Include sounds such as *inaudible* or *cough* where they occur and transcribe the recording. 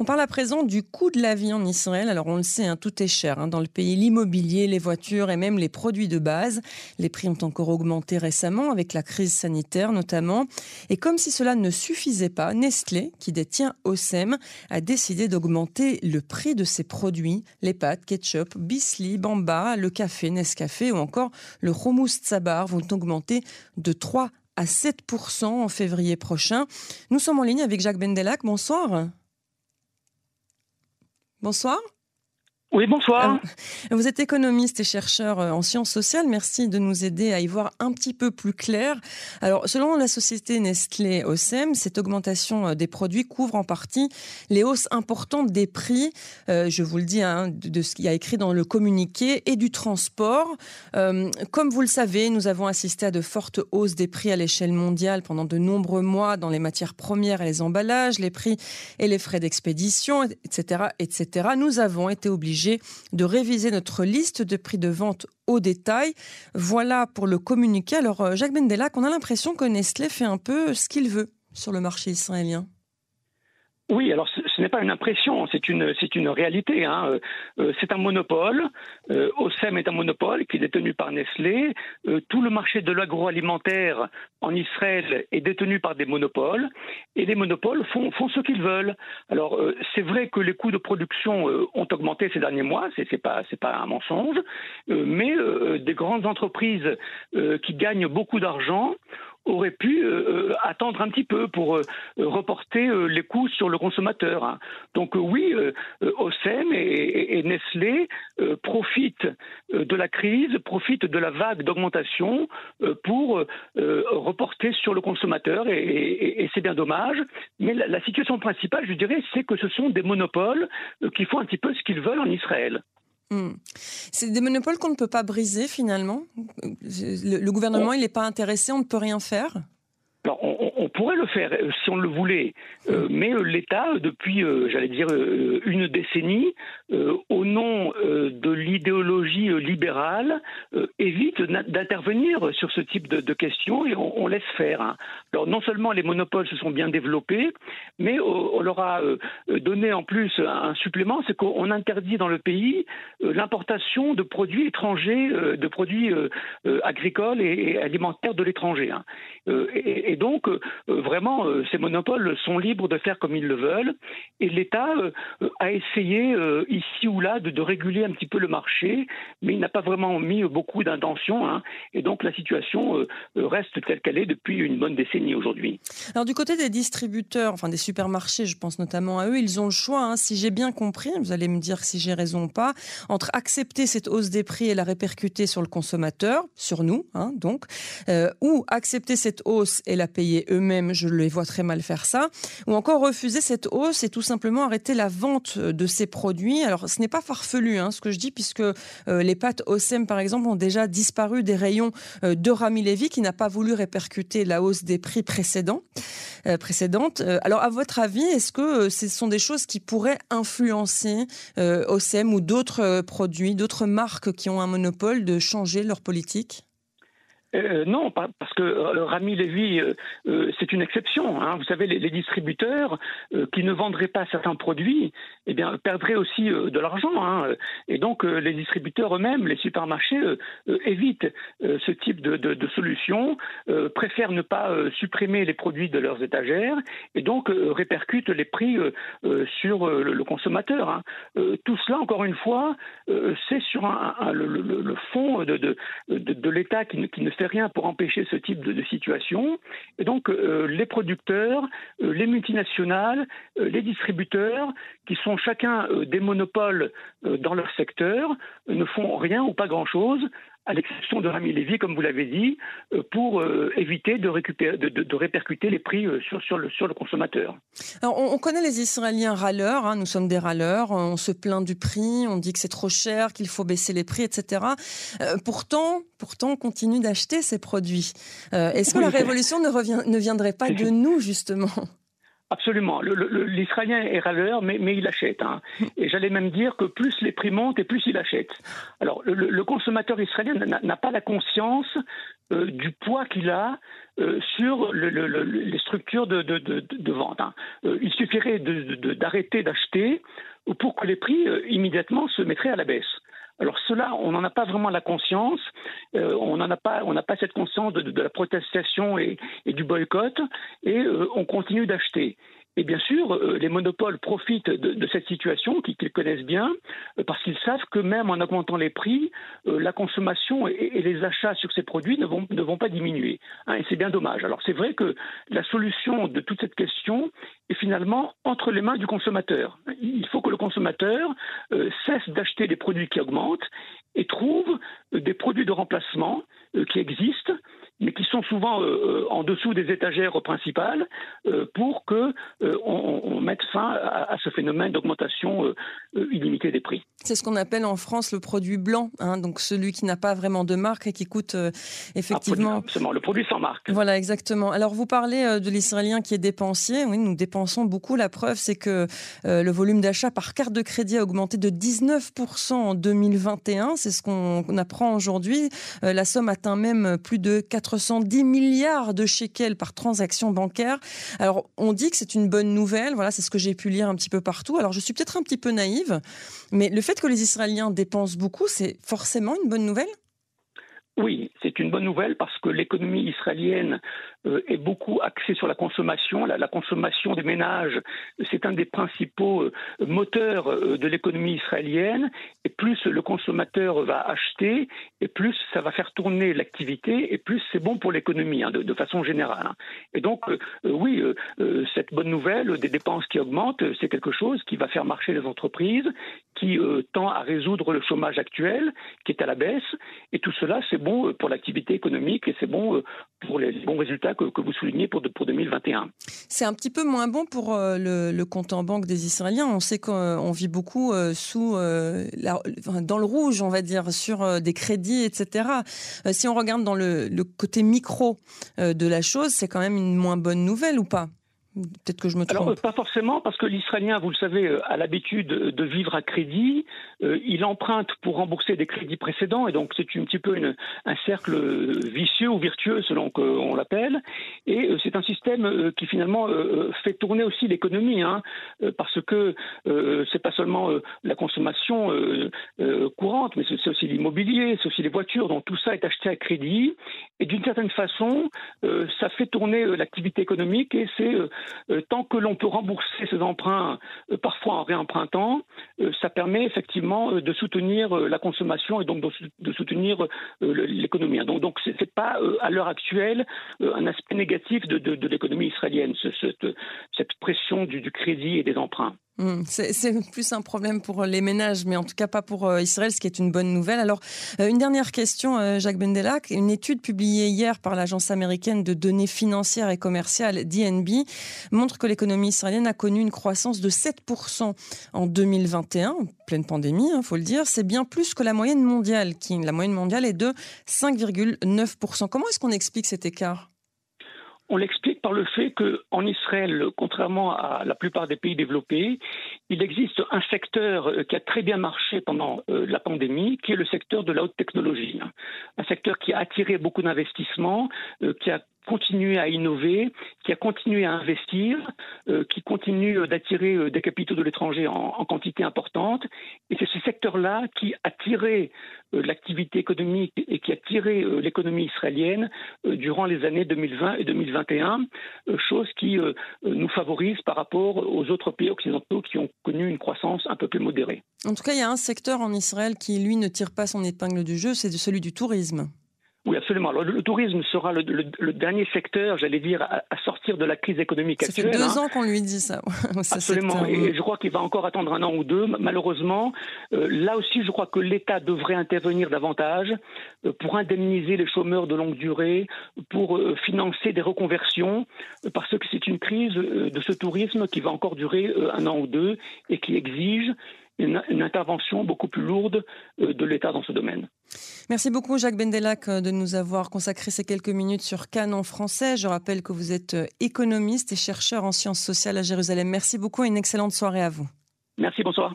On parle à présent du coût de la vie en Israël. Alors on le sait, hein, tout est cher hein, dans le pays. L'immobilier, les voitures et même les produits de base. Les prix ont encore augmenté récemment avec la crise sanitaire notamment. Et comme si cela ne suffisait pas, Nestlé, qui détient Osem, a décidé d'augmenter le prix de ses produits. Les pâtes, ketchup, Bisli, Bamba, le café, Nescafé ou encore le hummus Tsabar vont augmenter de 3 à 7% en février prochain. Nous sommes en ligne avec Jacques Bendelac. Bonsoir. Bonsoir. Oui, bonsoir. Euh, vous êtes économiste et chercheur euh, en sciences sociales. Merci de nous aider à y voir un petit peu plus clair. Alors, selon la société Nestlé OSEM, cette augmentation euh, des produits couvre en partie les hausses importantes des prix, je vous le dis, hein, de, ce qu'il y a écrit dans le communiqué et du transport. comme vous le savez, nous avons assisté à de fortes hausses des prix à l'échelle mondiale pendant de nombreux mois dans les matières premières et les emballages, les prix et les frais d'expédition, etc., etc. Nous avons été obligés de réviser notre liste de prix de vente au détail. Voilà pour le communiqué. Alors, euh, Jacques Bendelac, on a l'impression que Nestlé fait un peu ce qu'il veut sur le marché israélien. Oui, alors ce, n'est pas une impression, c'est une, c'est une réalité. Hein. Euh, euh, c'est un monopole. Euh, OSEM est un monopole qui est détenu par Nestlé. tout le marché de l'agroalimentaire en Israël est détenu par des monopoles. Et les monopoles font, font ce qu'ils veulent. Alors, c'est vrai que les coûts de production ont augmenté ces derniers mois, c'est, c'est pas, c'est pas un mensonge. mais des grandes entreprises qui gagnent beaucoup d'argent aurait pu euh, euh, attendre un petit peu pour euh, reporter les coûts sur le consommateur. Hein. Donc oui, OSEM et, Nestlé profitent de la crise, profitent de la vague d'augmentation pour reporter sur le consommateur et, c'est bien dommage. Mais la, la, situation principale, je dirais, c'est que ce sont des monopoles qui font un petit peu ce qu'ils veulent en Israël. Hmm. C'est des monopoles qu'on ne peut pas briser finalement. Le, gouvernement, il n'est pas intéressé, on ne peut rien faire on, pourrait le faire euh, si on le voulait, euh, mais euh, l'État, depuis, j'allais dire, une décennie, au nom de l'idéologie libérale, évite d'intervenir sur ce type de, questions et on, laisse faire. Hein. Alors non seulement les monopoles se sont bien développés, mais on leur a donné en plus un supplément, c'est qu'on interdit dans le pays l'importation de produits étrangers, de produits agricoles et, alimentaires de l'étranger. Hein. Donc, euh, vraiment, euh, ces monopoles sont libres de faire comme ils le veulent. Et l'État euh, a essayé ici ou là de, réguler un petit peu le marché, mais il n'a pas vraiment mis beaucoup d'intention. Hein. et donc, la situation reste telle qu'elle est depuis une bonne décennie aujourd'hui. Alors, du côté des distributeurs, enfin des supermarchés, je pense notamment à eux, ils ont le choix, hein, si j'ai bien compris, vous allez me dire si j'ai raison ou pas, entre accepter cette hausse des prix et la répercuter sur le consommateur, sur nous, hein, donc, ou accepter cette hausse et la payer eux-mêmes, je les vois très mal faire ça, ou encore refuser cette hausse et tout simplement arrêter la vente de ces produits. Alors ce n'est pas farfelu hein, ce que je dis, puisque euh, les pâtes OSEM par exemple ont déjà disparu des rayons euh, de Rami Levy qui n'a pas voulu répercuter la hausse des prix précédents, euh, précédentes. alors à votre avis, est-ce que ce sont des choses qui pourraient influencer OSEM ou d'autres produits, d'autres marques qui ont un monopole de changer leur politique? Euh, non, parce que euh, Rami euh, c'est une exception. Hein. Vous savez, les, distributeurs qui ne vendraient pas certains produits, eh perdraient aussi de l'argent. Hein. Et donc, les distributeurs eux-mêmes, les supermarchés, évitent ce type de, solution, préfèrent ne pas supprimer les produits de leurs étagères et donc répercutent les prix sur le, consommateur. Hein. tout cela, encore une fois, c'est sur le, fond de, de l'État qui, qui ne fait rien pour empêcher ce type de, situation. Et donc, euh, les producteurs, euh, les multinationales, euh, les distributeurs, qui sont chacun des monopoles dans leur secteur, ne font rien ou pas grand-chose à l'exception de Rami Lévy, comme vous l'avez dit, pour éviter de, récupérer, de, répercuter les prix sur, sur, le, sur le consommateur. Alors, on, connaît les Israéliens râleurs, hein, nous sommes des râleurs, on se plaint du prix, on dit que c'est trop cher, qu'il faut baisser les prix, etc. pourtant, pourtant, on continue d'acheter ces produits. Euh, est-ce que la révolution ne, revient, ne viendrait pas de nous, justement? Absolument. L'Israélien est râleur, mais, il achète. Hein. Et j'allais même dire que plus les prix montent et plus il achète. Alors, le, consommateur israélien n'a pas la conscience euh, du poids qu'il a euh, sur les structures de, vente. Hein. Euh, il suffirait d'arrêter d'acheter pour que les prix immédiatement se mettraient à la baisse. Alors cela, on n'en a pas vraiment la conscience, on n'a pas, on n'a pas cette conscience de, la protestation et, du boycott, et on continue d'acheter. Et bien sûr, euh, les monopoles profitent de, cette situation qu'ils connaissent bien, euh, parce qu'ils savent que même en augmentant les prix, euh, la consommation et, les achats sur ces produits ne vont, pas diminuer. Hein, et c'est bien dommage. Alors c'est vrai que la solution de toute cette question est finalement entre les mains du consommateur. Il faut que le consommateur cesse d'acheter des produits qui augmentent et trouve des produits de remplacement qui existent mais qui sont souvent euh, euh, en dessous des étagères principales, euh, pour que on, mette fin à, ce phénomène d'augmentation illimitée des prix. C'est ce qu'on appelle en France le produit blanc, hein, donc celui qui n'a pas vraiment de marque et qui coûte effectivement. Absolument, le produit sans marque. Voilà, exactement. Alors vous parlez de l'Israélien qui est dépensier. Oui, nous dépensons beaucoup. La preuve, c'est que le volume d'achat par carte de crédit a augmenté de 19% en 2021. C'est ce qu'on apprend aujourd'hui. la somme atteint même plus de 4 410 milliards de shekels par transaction bancaire. Alors, on dit que c'est une bonne nouvelle. Voilà, c'est ce que j'ai pu lire un petit peu partout. Alors, je suis peut-être un petit peu naïve, mais le fait que les Israéliens dépensent beaucoup, c'est forcément une bonne nouvelle? Oui, c'est une bonne nouvelle parce que l'économie israélienne euh, est beaucoup axée sur la consommation. La, consommation des ménages, c'est un des principaux euh, moteurs euh, de l'économie israélienne. Et plus le consommateur va acheter, et plus ça va faire tourner l'activité, et plus c'est bon pour l'économie hein, de, façon générale. Hein. Et donc, oui, cette bonne nouvelle des dépenses qui augmentent, c'est quelque chose qui va faire marcher les entreprises, qui tend à résoudre le chômage actuel, qui est à la baisse. Et tout cela, c'est bon pour l'activité économique et c'est bon pour les bons résultats que, vous soulignez pour, pour 2021. C'est un petit peu moins bon pour euh, le, compte en banque des Israéliens. On sait qu'on vit beaucoup euh, euh, dans le rouge, on va dire, sur des crédits, etc. si on regarde dans le côté micro de la chose, c'est quand même une moins bonne nouvelle ou pas? Peut-être que je me trompe. Alors, pas forcément, parce que l'Israélien, vous le savez, euh, a l'habitude de vivre à crédit. Euh, il emprunte pour rembourser des crédits précédents, et donc c'est un petit peu une, un cercle vicieux ou vertueux, selon qu'on l'appelle. Et euh, c'est un système qui finalement fait tourner aussi l'économie, hein, parce que c'est pas seulement la consommation courante, mais c'est aussi l'immobilier, c'est aussi les voitures. Donc tout ça est acheté à crédit, et d'une certaine façon, ça fait tourner l'activité économique, et c'est euh, tant que l'on peut rembourser ces emprunts, euh, parfois en réempruntant, euh, ça permet effectivement de soutenir la consommation et donc de, soutenir l'économie. Donc, donc ce n'est pas à l'heure actuelle un aspect négatif de, l'économie israélienne, cette, pression du crédit et des emprunts. Hmm, c'est plus un problème pour les ménages, mais en tout cas pas pour euh, Israël, ce qui est une bonne nouvelle. Alors, euh, une dernière question, euh, Jacques Bendelac. Une étude publiée hier par l'agence américaine de données financières et commerciales DNB montre que l'économie israélienne a connu une croissance de 7% en 2021, pleine pandémie, il hein, faut le dire. C'est bien plus que la moyenne mondiale, qui la moyenne mondiale est de 5,9%. Comment est-ce qu'on explique cet écart? On l'explique par le fait qu'en Israël, contrairement à la plupart des pays développés, il existe un secteur qui a très bien marché pendant euh, la pandémie, qui est le secteur de la haute technologie. Un secteur qui a attiré beaucoup d'investissements, euh, qui a continué à innover, qui a continué à investir, euh, qui continue d'attirer euh, des capitaux de l'étranger en, quantité importante. Et c'est ce secteur-là qui a tiré euh, l'activité économique et qui a tiré l'économie israélienne durant les années 2020 et 2021, chose qui nous favorise par rapport aux autres pays occidentaux qui ont connu une croissance un peu plus modérée. En tout cas, il y a un secteur en Israël qui, lui, ne tire pas son épingle du jeu, c'est celui du tourisme. Oui, absolument. le, tourisme sera le, dernier secteur, j'allais dire, à, sortir de la crise économique actuelle. Ça fait deux hein. ans qu'on lui dit ça. *laughs* absolument. Et je crois qu'il va encore attendre un an ou deux. Malheureusement, euh, là aussi, je crois que l'État devrait intervenir davantage euh, pour indemniser les chômeurs de longue durée, pour euh, financer des reconversions, parce que c'est une crise de ce tourisme qui va encore durer un an ou deux et qui exige une, intervention beaucoup plus lourde de l'État dans ce domaine. Merci beaucoup Jacques Bendelac de nous avoir consacré ces quelques minutes sur Cannes en français. Je rappelle que vous êtes économiste et chercheur en sciences sociales à Jérusalem. Merci beaucoup et une excellente soirée à vous. Merci, bonsoir.